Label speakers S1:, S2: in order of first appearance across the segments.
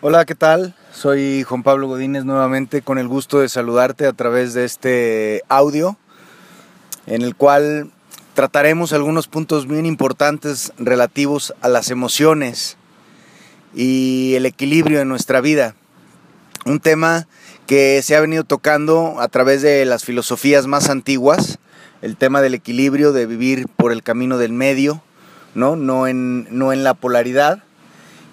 S1: Hola, ¿qué tal? Soy Juan Pablo Godínez nuevamente con el gusto de saludarte a través de este audio en el cual trataremos algunos puntos bien importantes relativos a las emociones y el equilibrio en nuestra vida. Un tema que se ha venido tocando a través de las filosofías más antiguas, el tema del equilibrio, de vivir por el camino del medio, no, no, en, no en la polaridad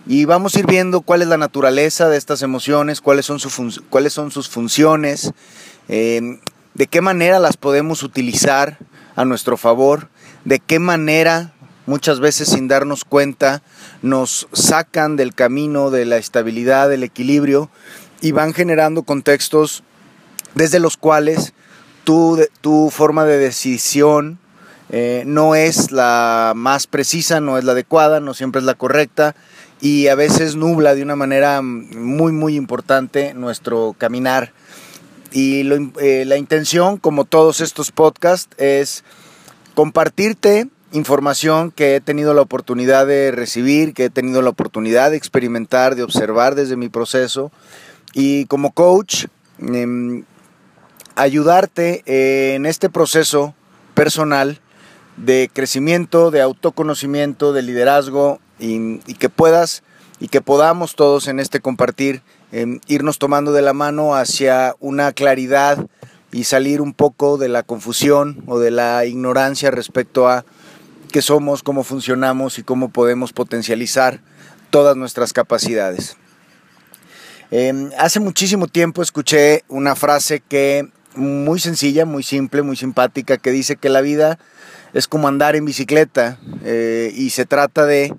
S1: y vamos a ir viendo cuál es la naturaleza de estas emociones, cuáles son, cuáles son sus funciones, eh, de qué manera las podemos utilizar a nuestro favor, de qué manera muchas veces sin darnos cuenta nos sacan del camino de la estabilidad, del equilibrio y van generando contextos desde los cuales tu, tu forma de decisión eh, no es la más precisa, no es la adecuada, no siempre es la correcta y a veces nubla de una manera muy muy importante nuestro caminar. Y eh, la intención, como todos estos podcasts, es compartirte información que he tenido la oportunidad de recibir, que he tenido la oportunidad de experimentar, de observar desde mi proceso. Y como coach, em, ayudarte en este proceso personal de crecimiento, de autoconocimiento, de liderazgo y, que puedas y que podamos todos en este compartir em, irnos tomando de la mano hacia una claridad y salir un poco de la confusión o de la ignorancia respecto a qué somos, cómo funcionamos y cómo podemos potencializar todas nuestras capacidades. Em, hace muchísimo tiempo escuché una frase que muy sencilla, muy simple, muy simpática, que dice que la vida es como andar en bicicleta eh, y se trata de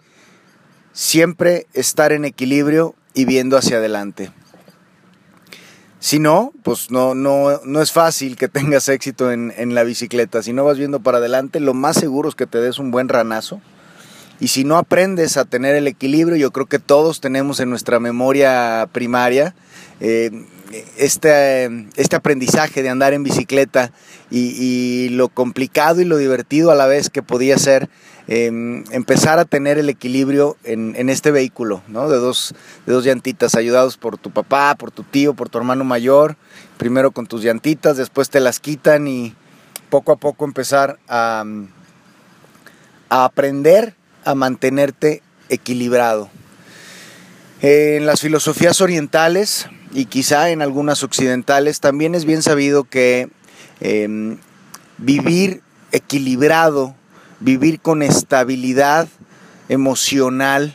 S1: siempre estar en equilibrio y viendo hacia adelante. Si no, pues no, no, no es fácil que tengas éxito en, en, la bicicleta. Si no vas viendo para adelante, lo más seguro es que te des un buen ranazo. Y si no aprendes a tener el equilibrio, yo creo que todos tenemos en nuestra memoria primaria eh, este, este aprendizaje de andar en bicicleta y, y, lo complicado y lo divertido a la vez que podía ser Em, empezar a tener el equilibrio en, este vehículo, ¿no? De dos, de dos llantitas, ayudados por tu papá, por tu tío, por tu hermano mayor, primero con tus llantitas, después te las quitan y poco a poco empezar a, a aprender a mantenerte equilibrado. En las filosofías orientales y quizá en algunas occidentales también es bien sabido que em, vivir equilibrado vivir con estabilidad emocional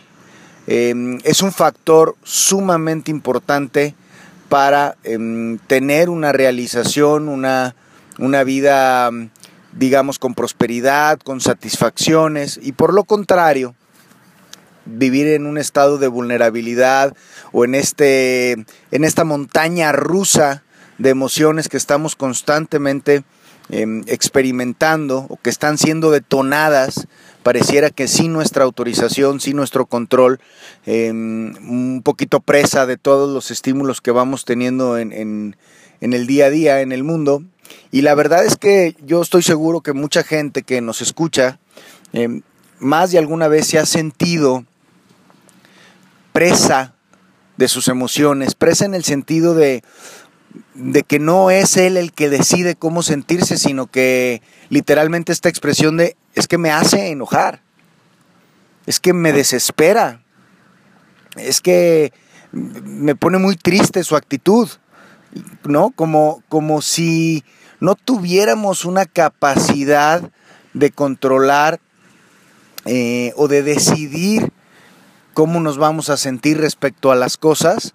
S1: em, es un factor sumamente importante para em, tener una realización, una, una vida, digamos, con prosperidad, con satisfacciones, y por lo contrario, vivir en un estado de vulnerabilidad o en, este, en esta montaña rusa de emociones que estamos constantemente Em, experimentando o que están siendo detonadas, pareciera que sin nuestra autorización, sin nuestro control, em, un poquito presa de todos los estímulos que vamos teniendo en, el día a día, en el mundo. Y la verdad es que yo estoy seguro que mucha gente que nos escucha, em, más de alguna vez se ha sentido presa de sus emociones, presa en el sentido de, de que no es él el que decide cómo sentirse, sino que literalmente esta expresión de es que me hace enojar, es que me desespera, es que me pone muy triste su actitud, ¿no? Como, como si no tuviéramos una capacidad de controlar eh, o de decidir cómo nos vamos a sentir respecto a las cosas,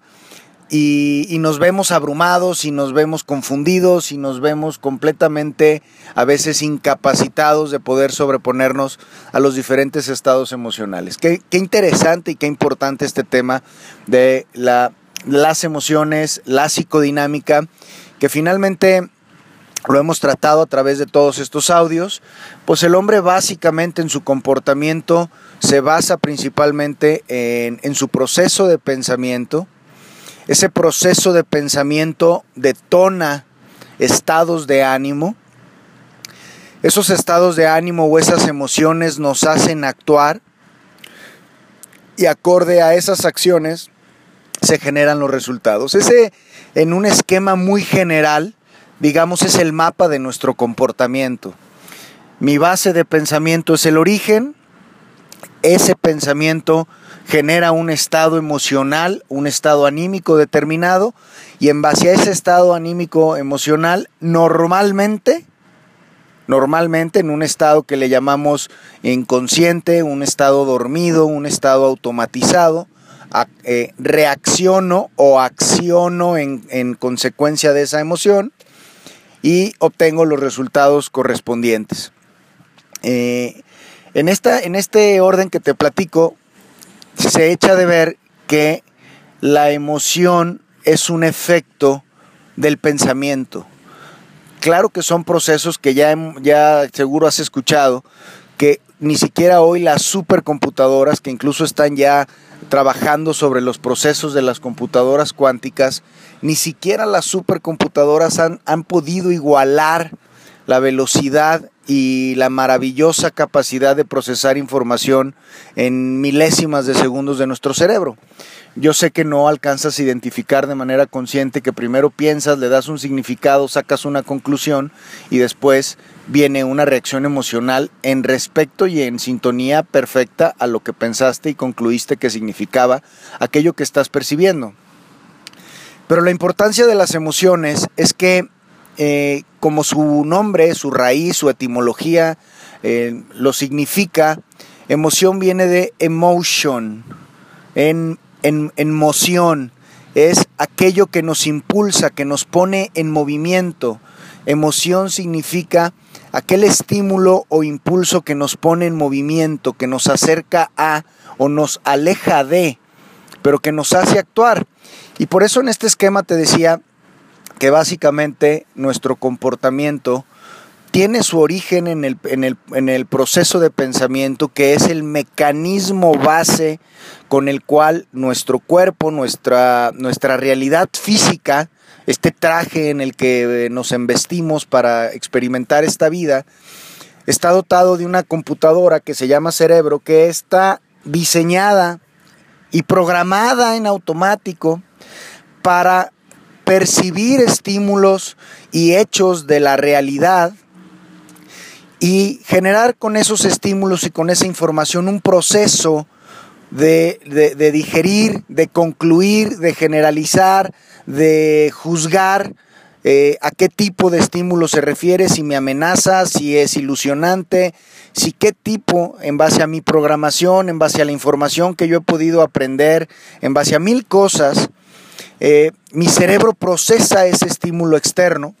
S1: y, nos vemos abrumados y nos vemos confundidos y nos vemos completamente a veces incapacitados de poder sobreponernos a los diferentes estados emocionales. Qué, interesante y qué importante este tema de la, las emociones, la psicodinámica, que finalmente lo hemos tratado a través de todos estos audios, pues el hombre básicamente en su comportamiento se basa principalmente en, en su proceso de pensamiento, ese proceso de pensamiento detona estados de ánimo. Esos estados de ánimo o esas emociones nos hacen actuar y acorde a esas acciones se generan los resultados. Ese, en un esquema muy general, digamos, es el mapa de nuestro comportamiento. Mi base de pensamiento es el origen, ese pensamiento genera un estado emocional, un estado anímico determinado, y en base a ese estado anímico emocional, normalmente, normalmente en un estado que le llamamos inconsciente, un estado dormido, un estado automatizado, eh, reacciono o acciono en, consecuencia de esa emoción y obtengo los resultados correspondientes. Eh, en, esta, en este orden que te platico, se echa de ver que la emoción es un efecto del pensamiento. Claro que son procesos que ya, ya seguro has escuchado, que ni siquiera hoy las supercomputadoras, que incluso están ya trabajando sobre los procesos de las computadoras cuánticas, ni siquiera las supercomputadoras han, han podido igualar la velocidad y la maravillosa capacidad de procesar información en milésimas de segundos de nuestro cerebro. Yo sé que no alcanzas a identificar de manera consciente que primero piensas, le das un significado, sacas una conclusión y después viene una reacción emocional en respecto y en sintonía perfecta a lo que pensaste y concluiste que significaba aquello que estás percibiendo. Pero la importancia de las emociones es que eh, como su nombre, su raíz, su etimología eh, lo significa, emoción viene de emotion, en, en, en moción, es aquello que nos impulsa, que nos pone en movimiento. Emoción significa aquel estímulo o impulso que nos pone en movimiento, que nos acerca a o nos aleja de, pero que nos hace actuar. Y por eso en este esquema te decía que básicamente nuestro comportamiento tiene su origen en el, en el, proceso de pensamiento, que es el mecanismo base con el cual nuestro cuerpo, nuestra, nuestra realidad física, este traje en el que nos embestimos para experimentar esta vida, está dotado de una computadora que se llama cerebro, que está diseñada y programada en automático para percibir estímulos y hechos de la realidad y generar con esos estímulos y con esa información un proceso de, digerir, de concluir, de generalizar, de juzgar eh, a qué tipo de estímulo se refiere, si me amenaza, si es ilusionante, si qué tipo, en base a mi programación, en base a la información que yo he podido aprender, en base a mil cosas, eh, mi cerebro procesa ese estímulo externo,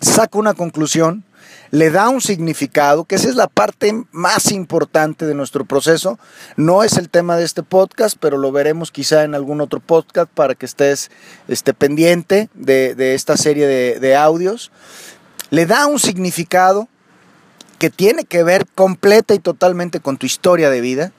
S1: saca una conclusión, le da un significado, que esa es la parte más importante de nuestro proceso. No es el tema de este podcast, pero lo veremos quizá en algún otro podcast para que estés esté pendiente de, esta serie de audios. Le da un significado que tiene que ver completa y totalmente con tu historia de vida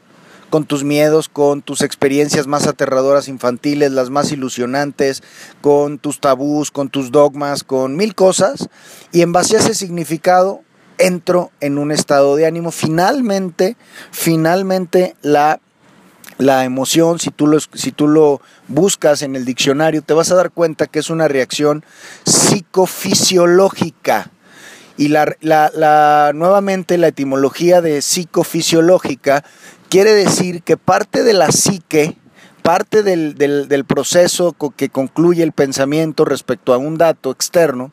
S1: con tus miedos, con tus experiencias más aterradoras infantiles, las más ilusionantes, con tus tabús, con tus dogmas, con mil cosas, y en base a ese significado entro en un estado de ánimo. Finalmente, finalmente la la emoción, si tú, lo, si tú lo buscas en el diccionario, te vas a dar cuenta que es una reacción psicofisiológica. Y la, la, nuevamente la etimología de psicofisiológica Quiere decir que parte de la psique, parte del, proceso que concluye el pensamiento respecto a un dato externo,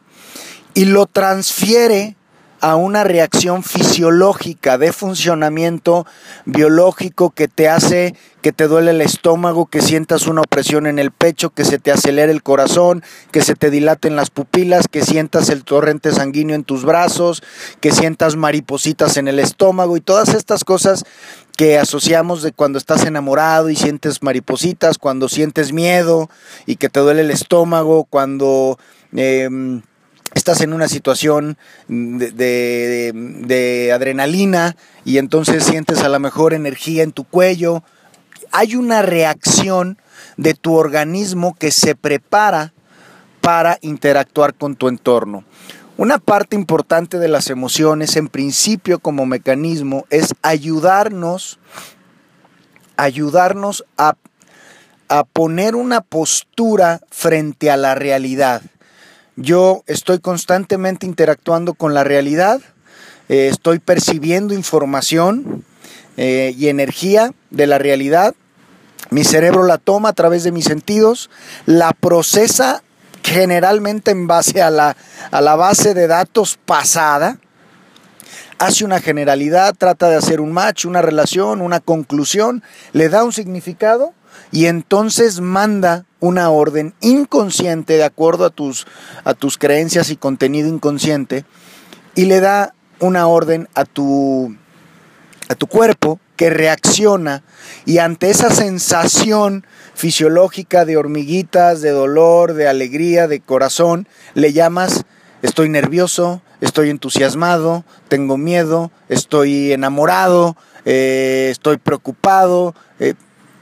S1: y lo transfiere a una reacción fisiológica de funcionamiento biológico que te hace que te duele el estómago, que sientas una opresión en el pecho, que se te acelere el corazón, que se te dilaten las pupilas, que sientas el torrente sanguíneo en tus brazos, que sientas maripositas en el estómago y todas estas cosas que asociamos de cuando estás enamorado y sientes maripositas, cuando sientes miedo y que te duele el estómago, cuando... Em, estás en una situación de, adrenalina y entonces sientes a lo mejor energía en tu cuello. Hay una reacción de tu organismo que se prepara para interactuar con tu entorno. Una parte importante de las emociones, en principio como mecanismo, es ayudarnos, ayudarnos a, a poner una postura frente a la realidad. Yo estoy constantemente interactuando con la realidad, eh, estoy percibiendo información eh, y energía de la realidad. Mi cerebro la toma a través de mis sentidos, la procesa generalmente en base a la, a la base de datos pasada, hace una generalidad, trata de hacer un match, una relación, una conclusión, le da un significado y entonces manda una orden inconsciente de acuerdo a tus, a tus creencias y contenido inconsciente y le da una orden a tu, a tu cuerpo que reacciona y ante esa sensación fisiológica de hormiguitas, de dolor, de alegría, de corazón, le llamas estoy nervioso, estoy entusiasmado, tengo miedo, estoy enamorado, eh, estoy preocupado. Eh,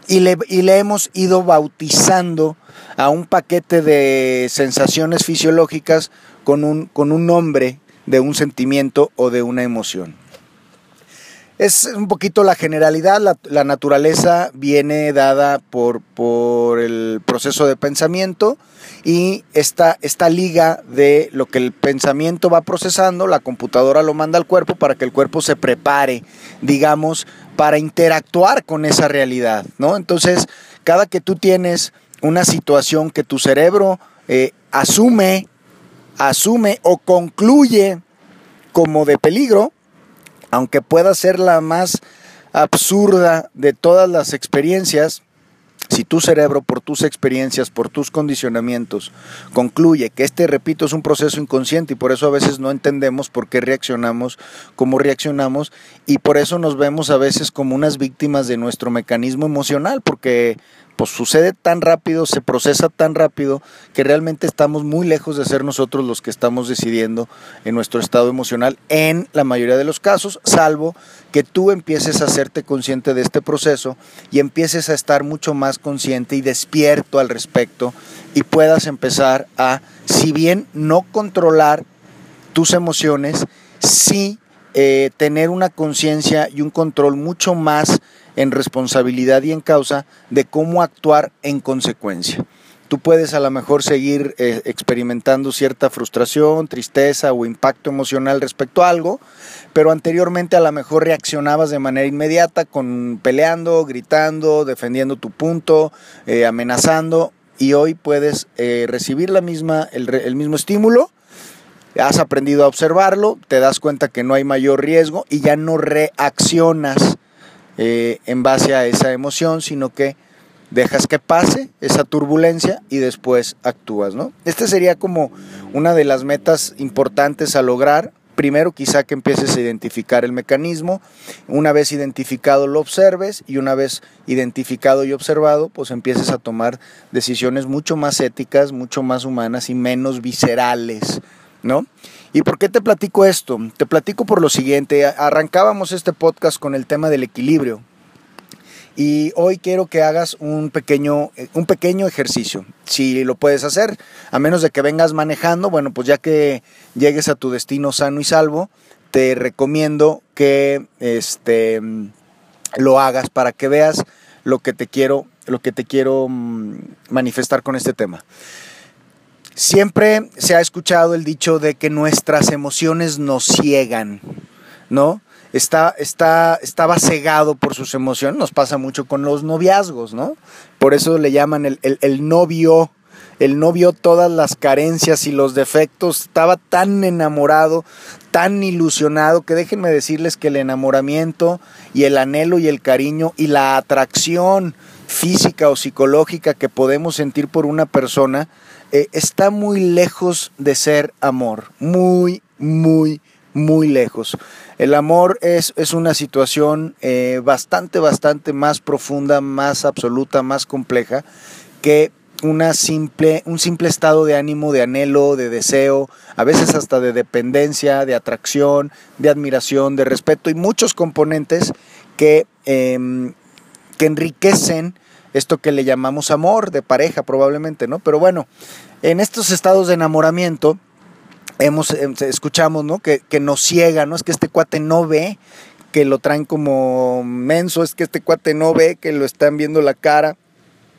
S1: y le, y le hemos ido bautizando a un paquete de sensaciones fisiológicas con un, con un nombre de un sentimiento o de una emoción. Es un poquito la generalidad, la, naturaleza viene dada por, por, el proceso de pensamiento y esta, esta liga de lo que el pensamiento va procesando, la computadora lo manda al cuerpo para que el cuerpo se prepare, digamos, para interactuar con esa realidad, ¿no? Entonces, cada que tú tienes una situación que tu cerebro eh, asume, asume o concluye como de peligro, aunque pueda ser la más absurda de todas las experiencias, si tu cerebro, por tus experiencias, por tus condicionamientos, concluye que este, repito, es un proceso inconsciente y por eso a veces no entendemos por qué reaccionamos como reaccionamos y por eso nos vemos a veces como unas víctimas de nuestro mecanismo emocional, porque pues sucede tan rápido, se procesa tan rápido, que realmente estamos muy lejos de ser nosotros los que estamos decidiendo en nuestro estado emocional en la mayoría de los casos, salvo que tú empieces a hacerte consciente de este proceso y empieces a estar mucho más consciente y despierto al respecto y puedas empezar a, si bien no controlar tus emociones, sí eh, tener una conciencia y un control mucho más en responsabilidad y en causa de cómo actuar en consecuencia. Tú puedes a lo mejor seguir eh, experimentando cierta frustración, tristeza o impacto emocional respecto a algo, pero anteriormente a lo mejor reaccionabas de manera inmediata con peleando, gritando, defendiendo tu punto, eh, amenazando, y hoy puedes recibir la misma, el mismo estímulo, has aprendido a observarlo, te das cuenta que no hay mayor riesgo y ya no reaccionas eh, en base a esa emoción, sino que dejas que pase esa turbulencia y después actúas, ¿no? Este sería como una de las metas importantes a lograr. Primero quizá que empieces a identificar el mecanismo, una vez identificado lo observes y una vez identificado y observado, pues empieces a tomar decisiones mucho más éticas, mucho más humanas y menos viscerales, ¿no? ¿Y por qué te platico esto? Te platico por lo siguiente. Arrancábamos este podcast con el tema del equilibrio. Y hoy quiero que hagas un pequeño, un pequeño ejercicio. Si lo puedes hacer, a menos de que vengas manejando, bueno, pues ya que llegues a tu destino sano y salvo, te recomiendo que este, lo hagas para que veas lo que te quiero, lo que te quiero mm, manifestar con este tema. Siempre se ha escuchado el dicho de que nuestras emociones nos ciegan, ¿no? Está, está, estaba cegado por sus emociones, nos pasa mucho con los noviazgos, ¿no? Por eso le llaman el, el novio, el novio todas las carencias y los defectos, estaba tan enamorado, tan ilusionado, que déjenme decirles que el enamoramiento y el anhelo y el cariño y la atracción física o psicológica que podemos sentir por una persona, eh, está muy lejos de ser amor, muy, muy, muy lejos. El amor es, es una situación eh, bastante, bastante más profunda, más absoluta, más compleja que una simple, un simple estado de ánimo, de anhelo, de deseo, a veces hasta de dependencia, de atracción, de admiración, de respeto y muchos componentes que, em, que enriquecen esto que le llamamos amor de pareja probablemente, ¿no? Pero bueno, en estos estados de enamoramiento hemos, em, escuchamos, ¿no? Que, que nos ciega, ¿no? Es que este cuate no ve, que lo traen como menso, es que este cuate no ve, que lo están viendo la cara.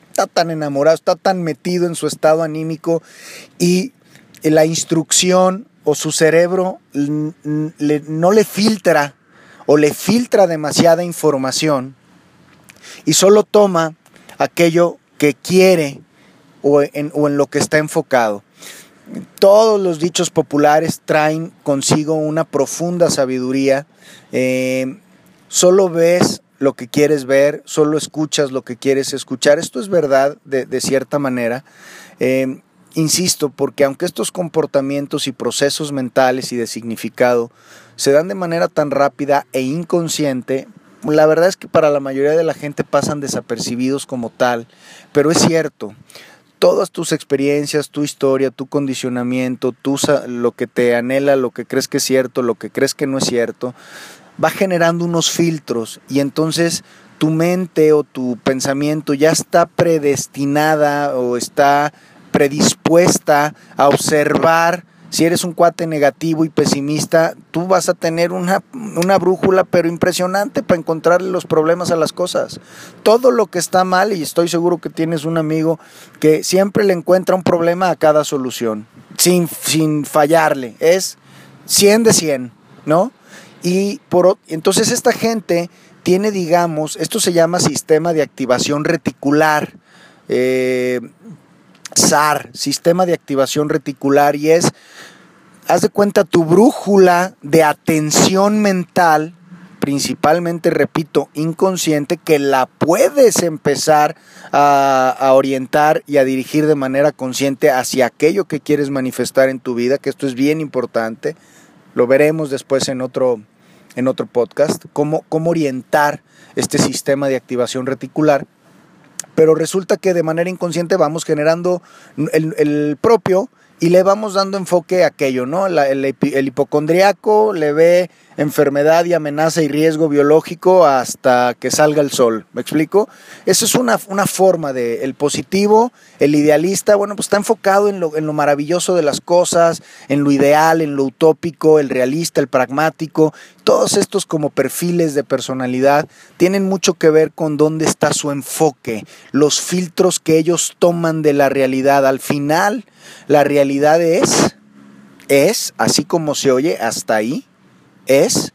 S1: está tan enamorado, está tan metido en su estado anímico y la instrucción o su cerebro no le filtra o le filtra demasiada información y solo toma aquello que quiere o en, lo que está enfocado. Todos los dichos populares traen consigo una profunda sabiduría. Eh, solo ves lo que quieres ver, solo escuchas lo que quieres escuchar. Esto es verdad de, cierta manera. Eh, insisto, porque aunque estos comportamientos y procesos mentales y de significado se dan de manera tan rápida e inconsciente, la verdad es que para la mayoría de la gente pasan desapercibidos como tal, pero es cierto. Todas tus experiencias, tu historia, tu condicionamiento, tu, lo que te anhela, lo que crees que es cierto, lo que crees que no es cierto, va generando unos filtros y entonces tu mente o tu pensamiento ya está predestinada o está predispuesta a observar si eres un cuate negativo y pesimista, tú vas a tener una, una, brújula pero impresionante para encontrarle los problemas a las cosas. Todo lo que está mal, y estoy seguro que tienes un amigo que siempre le encuentra un problema a cada solución, sin, sin fallarle, es 100 de 100, ¿no? Y por, entonces esta gente tiene, digamos, esto se llama sistema de activación reticular. Eh, SAR, sistema de activación reticular, y es, haz de cuenta, tu brújula de atención mental, principalmente, repito, inconsciente, que la puedes empezar a, orientar y a dirigir de manera consciente hacia aquello que quieres manifestar en tu vida, que esto es bien importante. Lo veremos después en otro, en otro podcast, cómo, cómo orientar este sistema de activación reticular pero resulta que de manera inconsciente vamos generando el, propio y le vamos dando enfoque a aquello, ¿no? el, el, hipocondriaco le ve enfermedad y amenaza y riesgo biológico hasta que salga el sol. ¿Me explico? Esa es una, forma de el positivo, el idealista, bueno, pues está enfocado en lo, en lo maravilloso de las cosas, en lo ideal, en lo utópico, el realista, el pragmático. Todos estos como perfiles de personalidad tienen mucho que ver con dónde está su enfoque, los filtros que ellos toman de la realidad. Al final, la realidad es, es, así como se oye, hasta ahí, es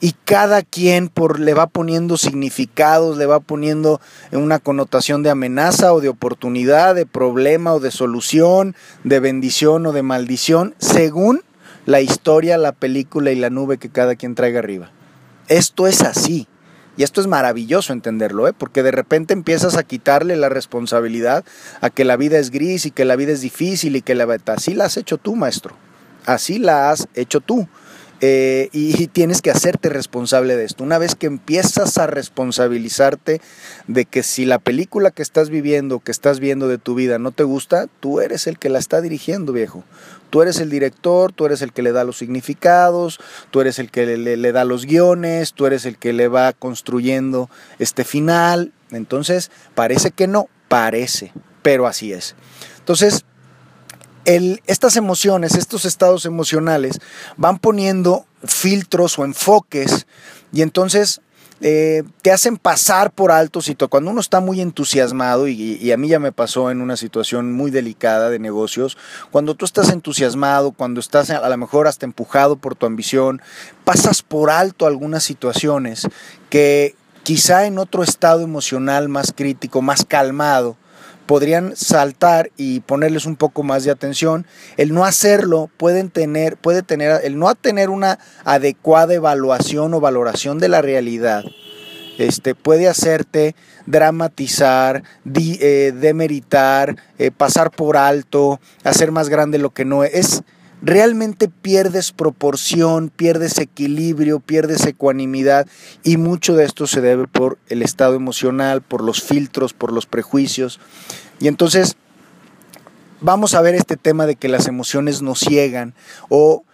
S1: y cada quien por, le va poniendo significados, le va poniendo una connotación de amenaza o de oportunidad, de problema o de solución, de bendición o de maldición, según la historia, la película y la nube que cada quien traiga arriba. Esto es así. Y esto es maravilloso entenderlo, ¿eh? porque de repente empiezas a quitarle la responsabilidad a que la vida es gris y que la vida es difícil y que la... Así la has hecho tú, maestro. Así la has hecho tú. Eh, y, tienes que hacerte responsable de esto. Una vez que empiezas a responsabilizarte de que si la película que estás viviendo, que estás viendo de tu vida no te gusta, tú eres el que la está dirigiendo, viejo. Tú eres el director, tú eres el que le da los significados, tú eres el que le, le da los guiones, tú eres el que le va construyendo este final. Entonces, parece que no, parece, pero así es. Entonces, estas emociones, estos estados emocionales, van poniendo filtros o enfoques y entonces eh, te hacen pasar por alto Cuando uno está muy entusiasmado, y, a mí ya me pasó en una situación muy delicada de negocios, cuando tú estás entusiasmado, cuando estás a lo mejor hasta empujado por tu ambición, pasas por alto algunas situaciones que quizá en otro estado emocional más crítico, más calmado, podrían saltar y ponerles un poco más de atención. El no hacerlo pueden tener, puede tener, el no tener una adecuada evaluación o valoración de la realidad, este, puede hacerte dramatizar, eh, demeritar, eh, pasar por alto, hacer más grande lo que no es realmente pierdes proporción, pierdes equilibrio, pierdes ecuanimidad y mucho de esto se debe por el estado emocional, por los filtros, por los prejuicios. Y entonces vamos a ver este tema de que las emociones nos ciegan o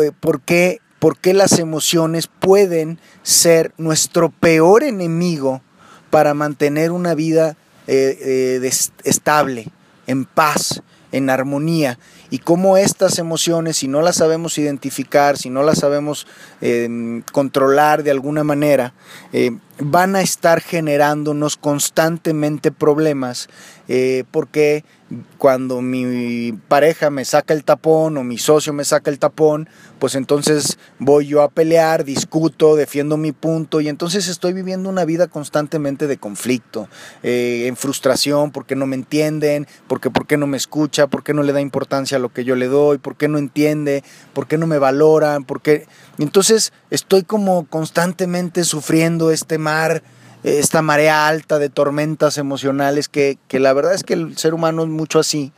S1: eh, por, qué, por qué las emociones pueden ser nuestro peor enemigo para mantener una vida eh, eh, estable, en paz, en armonía y cómo estas emociones, si no las sabemos identificar, si no las sabemos em, controlar de alguna manera, em, van a estar generándonos constantemente problemas eh, porque cuando mi pareja me saca el tapón o mi socio me saca el tapón, pues entonces voy yo a pelear, discuto, defiendo mi punto y entonces estoy viviendo una vida constantemente de conflicto, eh, en frustración porque no me entienden, porque por qué no me escucha, por qué no le da importancia a lo que yo le doy, por qué no entiende, por qué no me valoran, por qué... Entonces estoy como constantemente sufriendo este mar esta marea alta de tormentas emocionales que, la verdad es que el ser humano es mucho así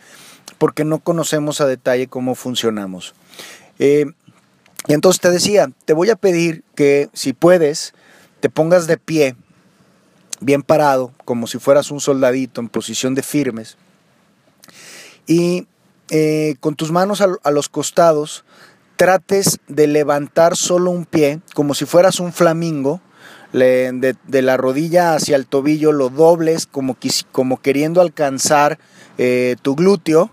S1: porque no conocemos a detalle cómo funcionamos. Eh, y entonces te decía, te voy a pedir que si puedes, te pongas de pie, bien parado, como si fueras un soldadito en posición de firmes, y eh, con tus manos a los costados, trates de levantar solo un pie, como si fueras un flamingo, de, la rodilla hacia el tobillo lo dobles como, como queriendo alcanzar eh, tu glúteo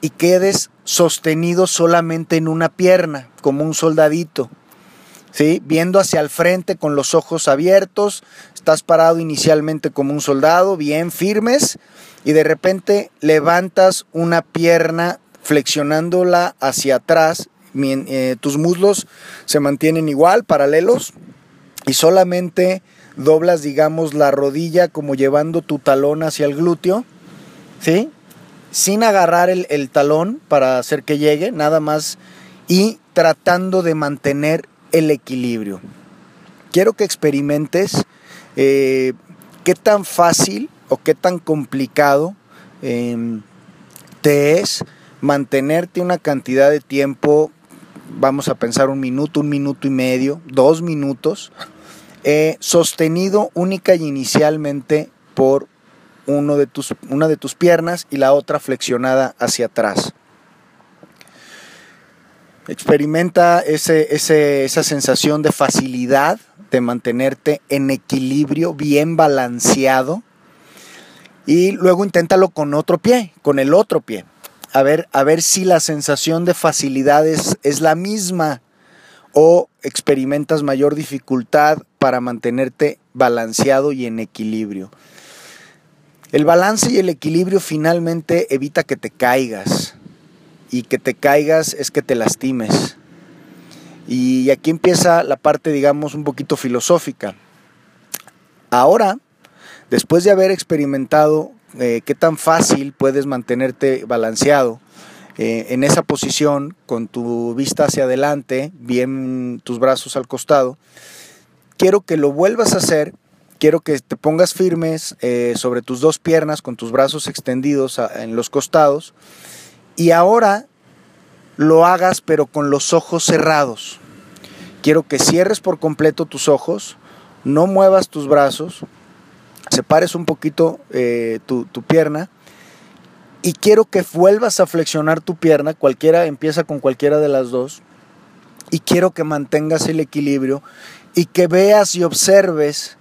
S1: y quedes sostenido solamente en una pierna, como un soldadito. ¿Sí? Viendo hacia el frente con los ojos abiertos, estás parado inicialmente como un soldado, bien firmes, y de repente levantas una pierna flexionándola hacia atrás, eh, tus muslos se mantienen igual, paralelos, y solamente doblas, digamos, la rodilla como llevando tu talón hacia el glúteo, ¿sí? Sin agarrar el, talón para hacer que llegue, nada más, y tratando de mantener el equilibrio. Quiero que experimentes eh, qué tan fácil o qué tan complicado em, te es mantenerte una cantidad de tiempo, vamos a pensar un minuto, un minuto y medio, dos minutos, sostenido única y inicialmente por uno de tus, una de tus piernas y la otra flexionada hacia atrás. Experimenta ese, esa sensación de facilidad de mantenerte en equilibrio, bien balanceado. Y luego inténtalo con otro pie, con el otro pie. A ver, a ver si la sensación de facilidad es, es la misma o experimentas mayor dificultad para mantenerte balanceado y en equilibrio. El balance y el equilibrio finalmente evita que te caigas y que te caigas es que te lastimes. Y aquí empieza la parte, digamos, un poquito filosófica. Ahora, después de haber experimentado eh, qué tan fácil puedes mantenerte balanceado, eh, en esa posición, con tu vista hacia adelante, bien tus brazos al costado, quiero que lo vuelvas a hacer, quiero que te pongas firmes eh, sobre tus dos piernas, con tus brazos extendidos en los costados, y ahora lo hagas pero con los ojos cerrados. Quiero que cierres por completo tus ojos, no muevas tus brazos, separes un poquito eh, tu pierna y quiero que vuelvas a flexionar tu pierna, cualquiera empieza con cualquiera de las dos, y quiero que mantengas el equilibrio y que veas y observes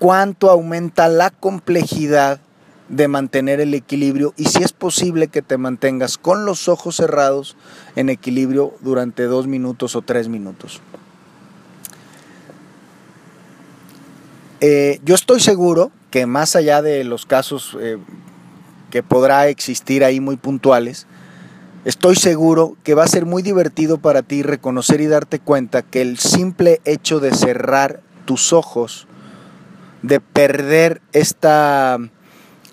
S1: cuánto aumenta la complejidad de mantener el equilibrio y si es posible que te mantengas con los ojos cerrados en equilibrio durante dos minutos o tres minutos. Eh, yo estoy seguro que más allá de los casos eh, que podrá existir ahí muy puntuales, estoy seguro que va a ser muy divertido para ti reconocer y darte cuenta que el simple hecho de cerrar tus ojos, de perder esta,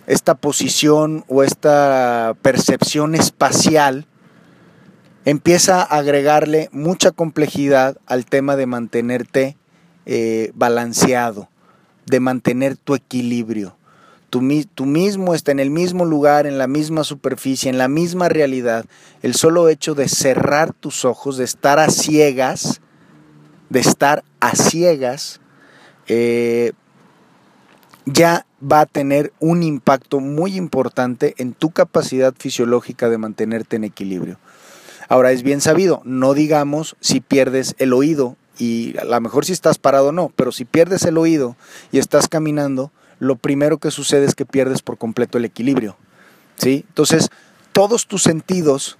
S1: esta posición o esta percepción espacial, empieza a agregarle mucha complejidad al tema de mantenerte eh, balanceado, de mantener tu equilibrio tú, mismo está en el mismo lugar, en la misma superficie, en la misma realidad, el solo hecho de cerrar tus ojos, de estar a ciegas, de estar a ciegas, eh, ya va a tener un impacto muy importante en tu capacidad fisiológica de mantenerte en equilibrio. Ahora es bien sabido, no digamos si pierdes el oído y a lo mejor si estás parado no, pero si pierdes el oído y estás caminando, lo primero que sucede es que pierdes por completo el equilibrio. ¿sí? Entonces, todos tus sentidos,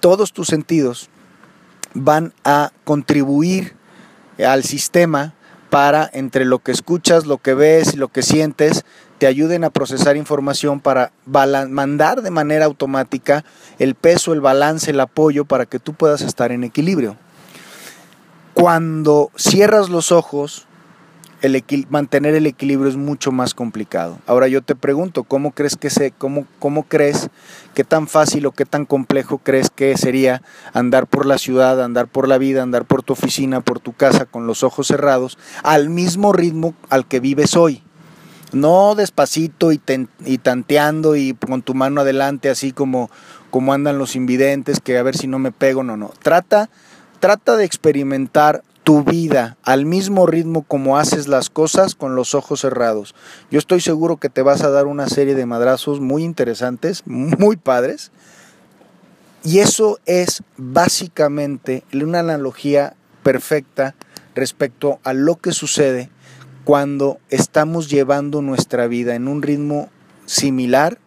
S1: todos tus sentidos van a contribuir al sistema para entre lo que escuchas, lo que ves y lo que sientes, te ayuden a procesar información para mandar de manera automática el peso, el balance, el apoyo para que tú puedas estar en equilibrio. Cuando cierras los ojos, el mantener el equilibrio es mucho más complicado. Ahora yo te pregunto, ¿cómo crees que se, cómo, cómo crees, qué tan fácil o qué tan complejo crees que sería andar por la ciudad, andar por la vida, andar por tu oficina, por tu casa con los ojos cerrados, al mismo ritmo al que vives hoy? No despacito y, y tanteando y con tu mano adelante, así como, como andan los invidentes, que a ver si no me pego, no, no. Trata, trata de experimentar tu vida al mismo ritmo como haces las cosas con los ojos cerrados. Yo estoy seguro que te vas a dar una serie de madrazos muy interesantes, muy padres. Y eso es básicamente una analogía perfecta respecto a lo que sucede cuando estamos llevando nuestra vida en un ritmo similar,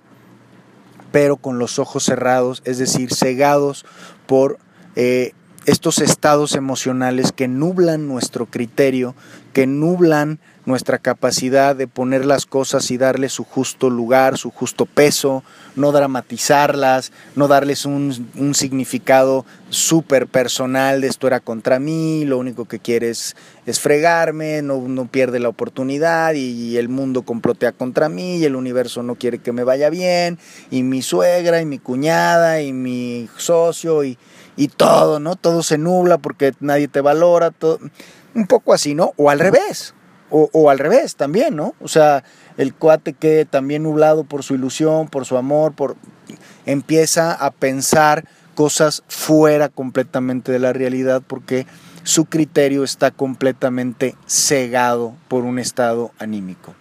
S1: pero con los ojos cerrados, es decir, cegados por eh, estos estados emocionales que nublan nuestro criterio, que nublan nuestra capacidad de poner las cosas y darles su justo lugar, su justo peso, no dramatizarlas, no darles un, significado súper personal de esto era contra mí, lo único que quieres es fregarme, no, no pierde la oportunidad y, el mundo complotea contra mí y el universo no quiere que me vaya bien y mi suegra y mi cuñada y mi socio y y todo, ¿no? Todo se nubla porque nadie te valora, todo, un poco así, ¿no? O al revés, o, al revés también, ¿no? O sea, el cuate que también nublado por su ilusión, por su amor, por empieza a pensar cosas fuera completamente de la realidad porque su criterio está completamente cegado por un estado anímico.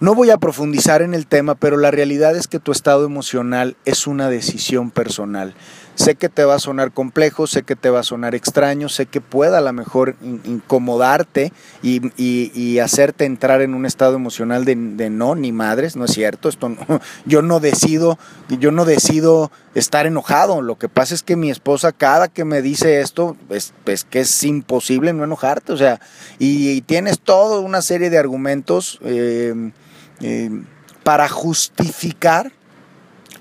S1: No voy a profundizar en el tema, pero la realidad es que tu estado emocional es una decisión personal. Sé que te va a sonar complejo, sé que te va a sonar extraño, sé que pueda a lo mejor incomodarte y, hacerte entrar en un estado emocional de, no, ni madres, no es cierto, esto yo no decido, yo no decido estar enojado, lo que pasa es que mi esposa cada que me dice esto, es, que es imposible no enojarte, o sea, y, tienes toda una serie de argumentos eh, eh, para justificar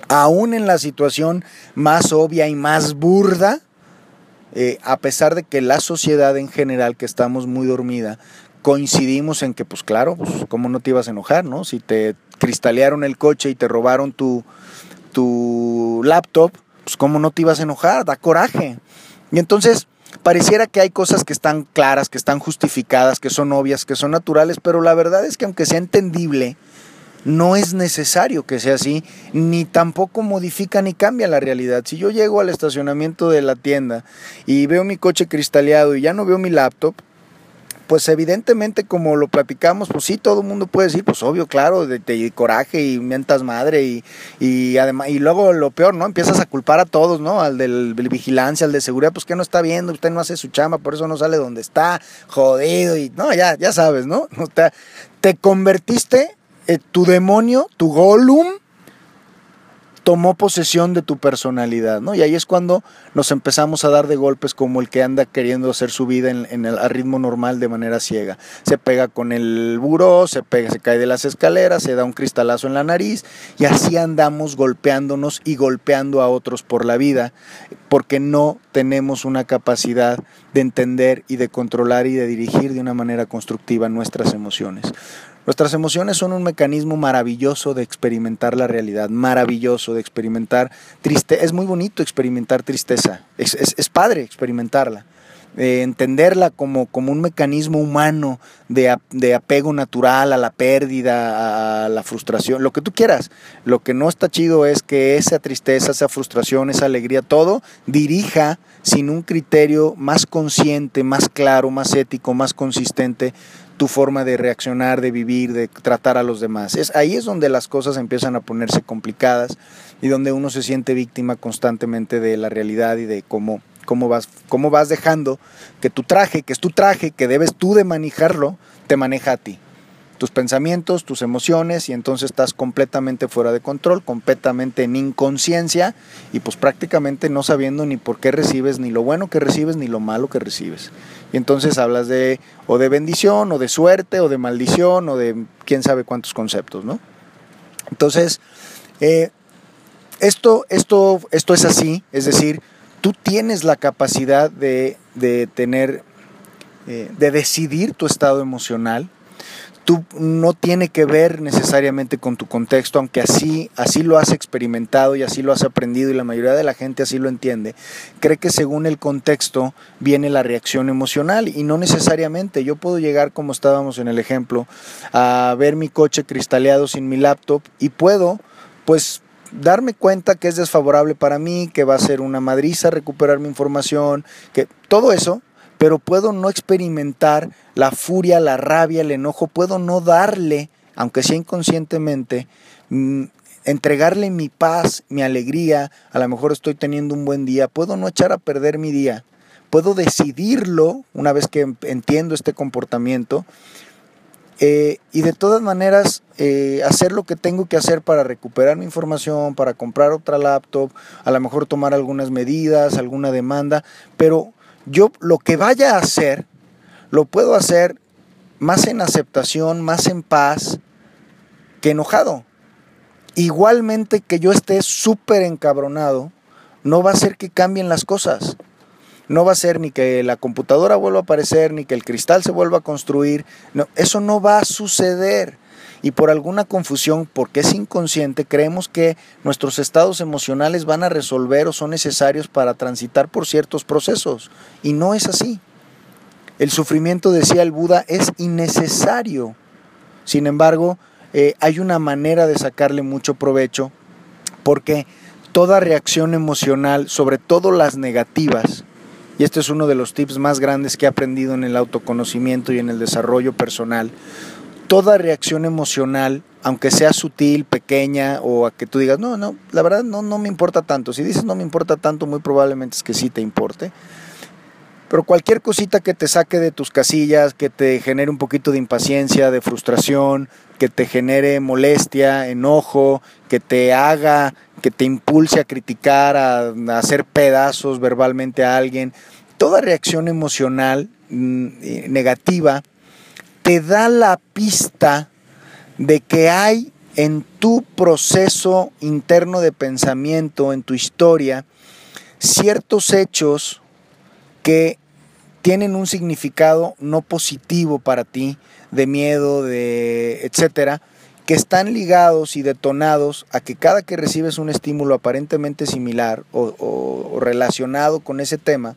S1: aún en la situación más obvia y más burda, eh, a pesar de que la sociedad en general, que estamos muy dormida, coincidimos en que, pues claro, pues, ¿cómo no te ibas a enojar, no? Si te cristalearon el coche y te robaron tu, tu laptop, pues ¿cómo no te ibas a enojar? Da coraje. Y entonces, pareciera que hay cosas que están claras, que están justificadas, que son obvias, que son naturales, pero la verdad es que aunque sea entendible, no es necesario que sea así, ni tampoco modifica ni cambia la realidad. Si yo llego al estacionamiento de la tienda y veo mi coche cristaleado y ya no veo mi laptop, pues evidentemente como lo platicamos, pues sí, todo el mundo puede decir, pues obvio, claro, de, coraje y mientas madre y, y, además, y luego lo peor, ¿no? Empiezas a culpar a todos, ¿no? Al del, vigilancia, al de seguridad, pues que no está viendo, usted no hace su chamba, por eso no sale donde está, jodido y no, ya, ya sabes, ¿no? Te, te convertiste eh, tu demonio, tu Gollum, tomó posesión de tu personalidad, ¿no? Y ahí es cuando nos empezamos a dar de golpes como el que anda queriendo hacer su vida en, el ritmo normal de manera ciega. Se pega con el buró, se pega, se cae de las escaleras, se da un cristalazo en la nariz y así andamos golpeándonos y golpeando a otros por la vida porque no tenemos una capacidad de entender y de controlar y de dirigir de una manera constructiva nuestras emociones. Nuestras emociones son un mecanismo maravilloso de experimentar la realidad, maravilloso de experimentar tristeza. Es muy bonito experimentar tristeza, es, padre experimentarla. Eh, entenderla como, como un mecanismo humano de, de, apego natural a la pérdida, a la frustración, lo que tú quieras. Lo que no está chido es que esa tristeza, esa frustración, esa alegría, todo dirija sin un criterio más consciente, más claro, más ético, más consistente tu forma de reaccionar, de vivir, de tratar a los demás. Es, ahí es donde las cosas empiezan a ponerse complicadas y donde uno se siente víctima constantemente de la realidad y de cómo, cómo, vas, cómo vas dejando que tu traje, que es tu traje, que debes tú de manejarlo, te maneja a ti. Tus pensamientos, tus emociones y entonces estás completamente fuera de control, completamente en inconsciencia y pues prácticamente no sabiendo ni por qué recibes ni lo bueno que recibes ni lo malo que recibes. Y entonces hablas de o de bendición o de suerte o de maldición o de quién sabe cuántos conceptos, ¿no? Entonces, eh, esto, esto, esto es así, es decir, tú tienes la capacidad de, de tener, eh, de decidir tu estado emocional, tú no tiene que ver necesariamente con tu contexto, aunque así, así lo has experimentado y así lo has aprendido y la mayoría de la gente así lo entiende, cree que según el contexto viene la reacción emocional y no necesariamente. Yo puedo llegar, como estábamos en el ejemplo, a ver mi coche cristaleado sin mi laptop y puedo, pues, darme cuenta que es desfavorable para mí, que va a ser una madriza recuperar mi información, que todo eso pero puedo no experimentar la furia, la rabia, el enojo, puedo no darle, aunque sea inconscientemente, mm, entregarle mi paz, mi alegría, a lo mejor estoy teniendo un buen día, puedo no echar a perder mi día, puedo decidirlo una vez que entiendo este comportamiento eh, y de todas maneras eh, hacer lo que tengo que hacer para recuperar mi información, para comprar otra laptop, a lo mejor tomar algunas medidas, alguna demanda, pero yo lo que vaya a hacer, lo puedo hacer más en aceptación, más en paz que enojado. Igualmente que yo esté súper encabronado, no va a ser que cambien las cosas. No va a ser ni que la computadora vuelva a aparecer, ni que el cristal se vuelva a construir. No, eso no va a suceder y por alguna confusión, porque es inconsciente, creemos que nuestros estados emocionales van a resolver o son necesarios para transitar por ciertos procesos. Y no es así. El sufrimiento, decía el Buda, es innecesario. Sin embargo, eh, hay una manera de sacarle mucho provecho porque toda reacción emocional, sobre todo las negativas, y este es uno de los tips más grandes que he aprendido en el autoconocimiento y en el desarrollo personal, toda reacción emocional, aunque sea sutil, pequeña, o a que tú digas, no, no, la verdad no, no me importa tanto. Si dices no me importa tanto, muy probablemente es que sí te importe. Pero cualquier cosita que te saque de tus casillas, que te genere un poquito de impaciencia, de frustración, que te genere molestia, enojo, que te haga, que te impulse a criticar, a, hacer pedazos verbalmente a alguien, toda reacción emocional mm, negativa te da la pista de que hay en tu proceso interno de pensamiento, en tu historia, ciertos hechos que tienen un significado no positivo para ti, de miedo, de etcétera, que están ligados y detonados a que cada que recibes un estímulo aparentemente similar o, o relacionado con ese tema,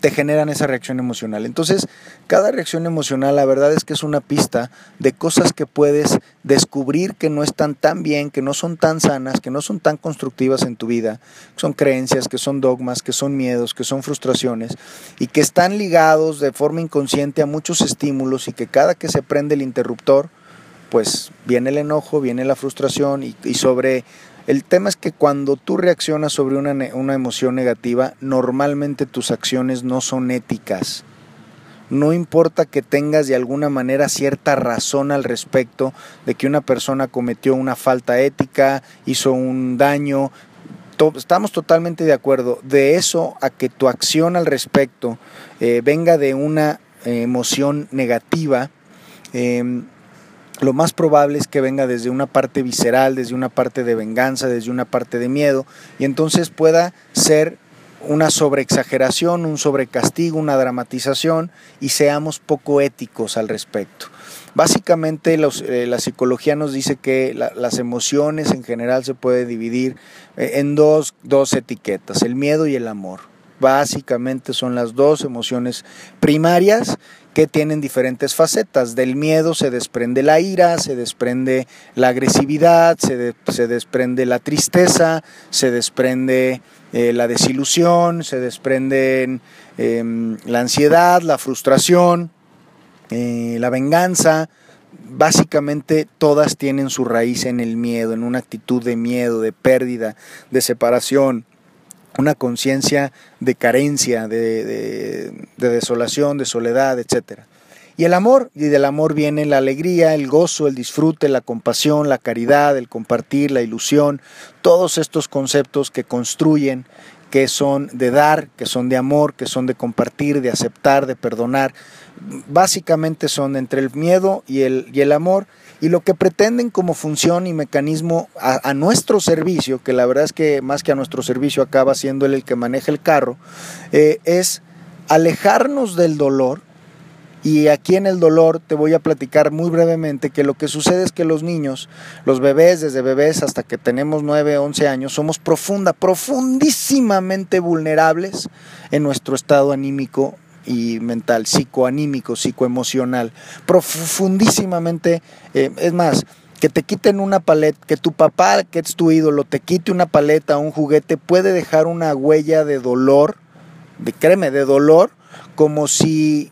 S1: te generan esa reacción emocional. Entonces, cada reacción emocional, la verdad es que es una pista de cosas que puedes descubrir que no están tan bien, que no son tan sanas, que no son tan constructivas en tu vida, son creencias, que son dogmas, que son miedos, que son frustraciones y que están ligados de forma inconsciente a muchos estímulos y que cada que se prende el interruptor, pues viene el enojo, viene la frustración y, y sobre el tema es que cuando tú reaccionas sobre una, una, emoción negativa, normalmente tus acciones no son éticas. No importa que tengas de alguna manera cierta razón al respecto de que una persona cometió una falta ética, hizo un daño, estamos totalmente de acuerdo. De eso a que tu acción al respecto eh, venga de una eh, emoción negativa, eh, lo más probable es que venga desde una parte visceral, desde una parte de venganza, desde una parte de miedo, y entonces pueda ser una sobreexageración, un sobrecastigo, una dramatización, y seamos poco éticos al respecto. Básicamente eh, la psicología nos dice que las emociones en general se puede dividir eh, en dos, dos etiquetas, el miedo y el amor. Básicamente son las dos emociones primarias que tienen diferentes facetas. Del miedo se desprende la ira, se desprende la agresividad, se, desprende la tristeza, se desprende eh, la desilusión, se desprende em, la ansiedad, la frustración, eh, la venganza. Básicamente todas tienen su raíz en el miedo, en una actitud de miedo, de pérdida, de separación, una conciencia de carencia, de, desolación, de soledad, etc. Y el amor, y del amor viene la alegría, el gozo, el disfrute, la compasión, la caridad, el compartir, la ilusión, todos estos conceptos que construyen, que son de dar, que son de amor, que son de compartir, de aceptar, de perdonar. Básicamente son entre el miedo y el, y el amor y lo que pretenden como función y mecanismo a, nuestro servicio, que la verdad es que más que a nuestro servicio acaba siendo él el que maneja el carro, eh, es alejarnos del dolor. Y aquí en el dolor te voy a platicar muy brevemente que lo que sucede es que los niños, los bebés, desde bebés hasta que tenemos 9, 11 años, somos profunda, profundísimamente vulnerables en nuestro estado anímico y mental, psicoanímico, psicoemocional. Profundísimamente, eh, es más, que te quiten una paleta, que tu papá, que es tu ídolo, te quite una paleta, un juguete, puede dejar una huella de dolor, de créeme, de dolor, como si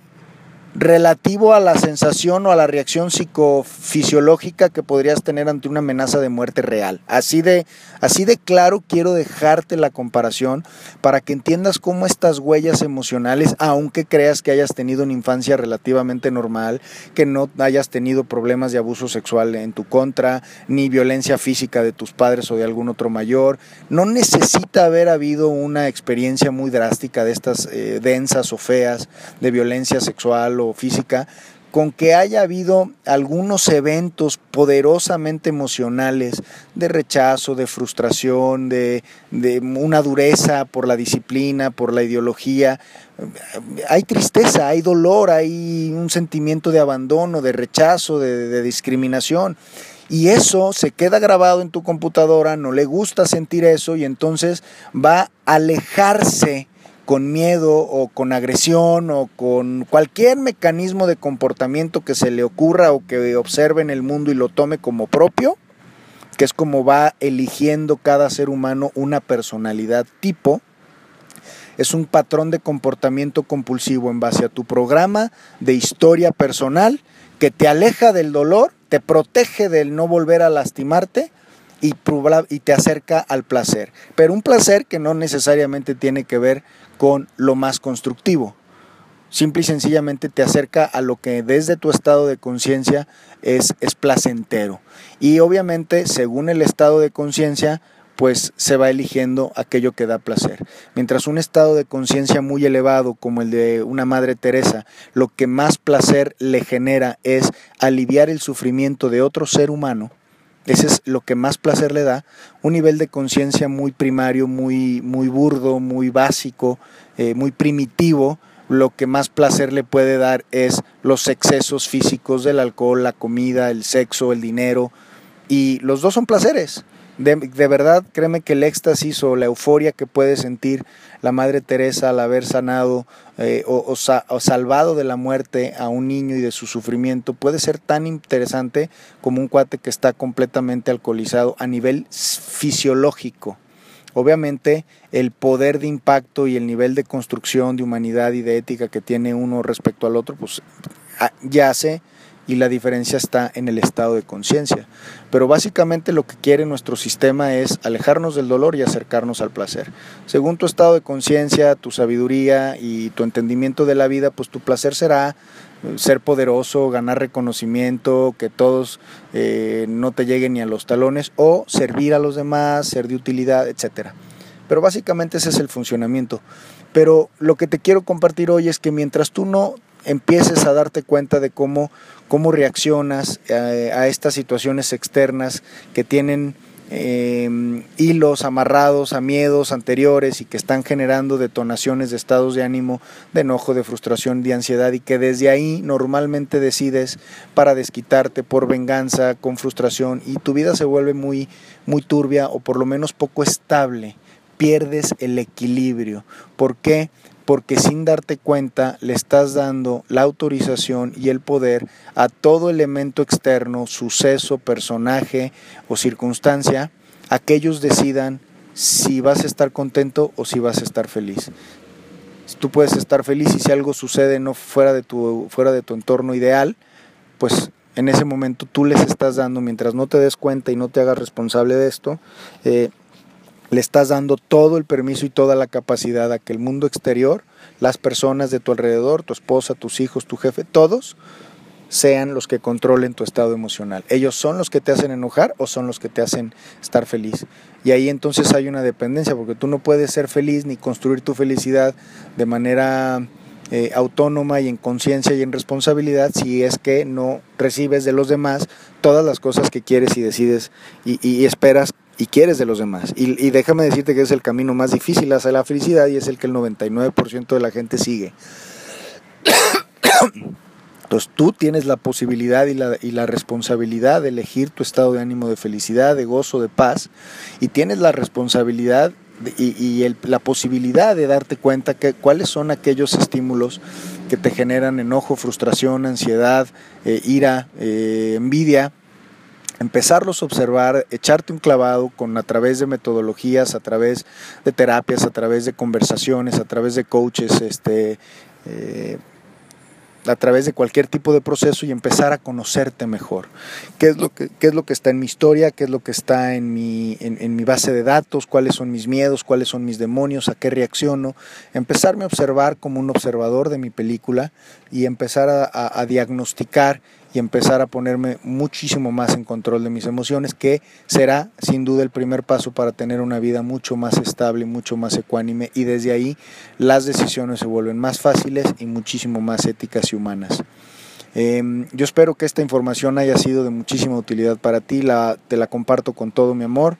S1: relativo a la sensación o a la reacción psicofisiológica que podrías tener ante una amenaza de muerte real. Así de, así de claro quiero dejarte la comparación para que entiendas cómo estas huellas emocionales, aunque creas que hayas tenido una infancia relativamente normal, que no hayas tenido problemas de abuso sexual en tu contra, ni violencia física de tus padres o de algún otro mayor, no necesita haber habido una experiencia muy drástica de estas eh, densas o feas de violencia sexual física, con que haya habido algunos eventos poderosamente emocionales de rechazo, de frustración, de, una dureza por la disciplina, por la ideología. Hay tristeza, hay dolor, hay un sentimiento de abandono, de rechazo, de, de discriminación. Y eso se queda grabado en tu computadora, no le gusta sentir eso y entonces va a alejarse con miedo o con agresión o con cualquier mecanismo de comportamiento que se le ocurra o que observe en el mundo y lo tome como propio, que es como va eligiendo cada ser humano una personalidad tipo, es un patrón de comportamiento compulsivo en base a tu programa de historia personal que te aleja del dolor, te protege del no volver a lastimarte y, te acerca al placer. Pero un placer que no necesariamente tiene que ver lo más constructivo. Simple y sencillamente te acerca a lo que desde tu estado de conciencia es, es placentero. Y obviamente, según el estado de conciencia, pues se va eligiendo aquello que da placer. Mientras un estado de conciencia muy elevado como el de una Madre Teresa, lo que más placer le genera es aliviar el sufrimiento de otro ser humano, ese es lo que más placer le da, un nivel de conciencia muy primario, muy, muy burdo, muy básico, eh, muy primitivo, lo que más placer le puede dar es los excesos físicos del alcohol, la comida, el sexo, el dinero, y los dos son placeres. De, verdad, créeme que el éxtasis o la euforia que puede sentir la Madre Teresa al haber sanado eh, o, salvado de la muerte a un niño y de su sufrimiento puede ser tan interesante como un cuate que está completamente alcoholizado a nivel fisiológico. Obviamente el poder de impacto y el nivel de construcción de humanidad y de ética que tiene uno respecto al otro, pues yace y la diferencia está en el estado de conciencia. Pero básicamente lo que quiere nuestro sistema es alejarnos del dolor y acercarnos al placer. Según tu estado de conciencia, tu sabiduría y tu entendimiento de la vida, pues tu placer será eh, ser poderoso, ganar reconocimiento, que todos eh, no te lleguen ni a los talones o servir a los demás, ser de utilidad, etc. Pero básicamente ese es el funcionamiento. Pero lo que te quiero compartir hoy es que mientras tú no empieces a darte cuenta de cómo, cómo reaccionas eh, a, estas situaciones externas que tienen em, hilos amarrados a miedos anteriores y que están generando detonaciones de estados de ánimo, de enojo, de frustración, de ansiedad y que desde ahí normalmente decides para desquitarte por venganza, con frustración y tu vida se vuelve muy, muy turbia o por lo menos poco estable, pierdes el equilibrio. ¿Por qué? Porque sin darte cuenta le estás dando la autorización y el poder a todo elemento externo, suceso, personaje o circunstancia, a que ellos decidan si vas a estar contento o si vas a estar feliz. Tú puedes estar feliz y si algo sucede no fuera de tu, fuera de tu entorno ideal, pues en ese momento tú les estás dando, mientras no te des cuenta y no te hagas responsable de esto, eh, le estás dando todo el permiso y toda la capacidad a que el mundo exterior, las personas de tu alrededor, tu esposa, tus hijos, tu jefe, todos sean los que controlen tu estado emocional. Ellos son los que te hacen enojar o son los que te hacen estar feliz. Y ahí entonces hay una dependencia, porque tú no puedes ser feliz ni construir tu felicidad de manera eh, autónoma y en conciencia y en responsabilidad si es que no recibes de los demás todas las cosas que quieres y decides y, esperas y quieres de los demás. Y, y, déjame decirte que es el camino más difícil hacia la felicidad y es el que el 99% de la gente sigue. Entonces tú tienes la posibilidad y la, y la, responsabilidad de elegir tu estado de ánimo de felicidad, de gozo, de paz, y tienes la responsabilidad y, y la posibilidad de darte cuenta que cuáles son aquellos estímulos que te generan enojo, frustración, ansiedad, eh, ira, eh, envidia, empezarlos a observar, echarte un clavado con a través de metodologías, a través de terapias, a través de conversaciones, a través de coaches, este eh, a través de cualquier tipo de proceso y empezar a conocerte mejor. ¿Qué es lo que, qué es lo que está en mi historia? ¿Qué es lo que está en mi, en, mi base de datos? ¿Cuáles son mis miedos? ¿Cuáles son mis demonios? ¿A qué reacciono? Empezarme a observar como un observador de mi película y empezar a, a diagnosticar y empezar a ponerme muchísimo más en control de mis emociones, que será sin duda el primer paso para tener una vida mucho más estable, mucho más ecuánime y desde ahí las decisiones se vuelven más fáciles y muchísimo más éticas y humanas. Em, yo espero que esta información haya sido de muchísima utilidad para ti, la, te la comparto con todo mi amor.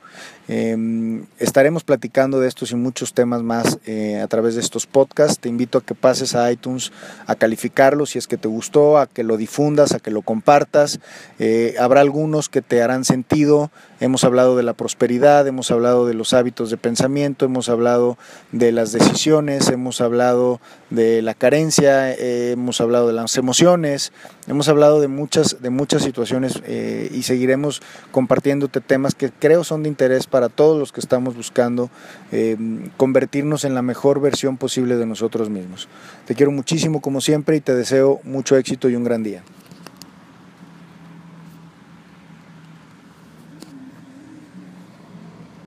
S1: Em, estaremos platicando de estos y muchos temas más eh, a través de estos podcasts. Te invito a que pases a iTunes a calificarlo si es que te gustó, a que lo difundas, a que lo compartas. Eh, habrá algunos que te harán sentido. Hemos hablado de la prosperidad, hemos hablado de los hábitos de pensamiento, hemos hablado de las decisiones, hemos hablado de la carencia, eh, hemos hablado de las emociones, hemos hablado de muchas, de muchas situaciones y seguiremos compartiéndote temas que creo son de interés para todos los que estamos buscando eh, convertirnos en la mejor versión posible de nosotros mismos. Te quiero muchísimo como siempre y te deseo mucho éxito y un gran día.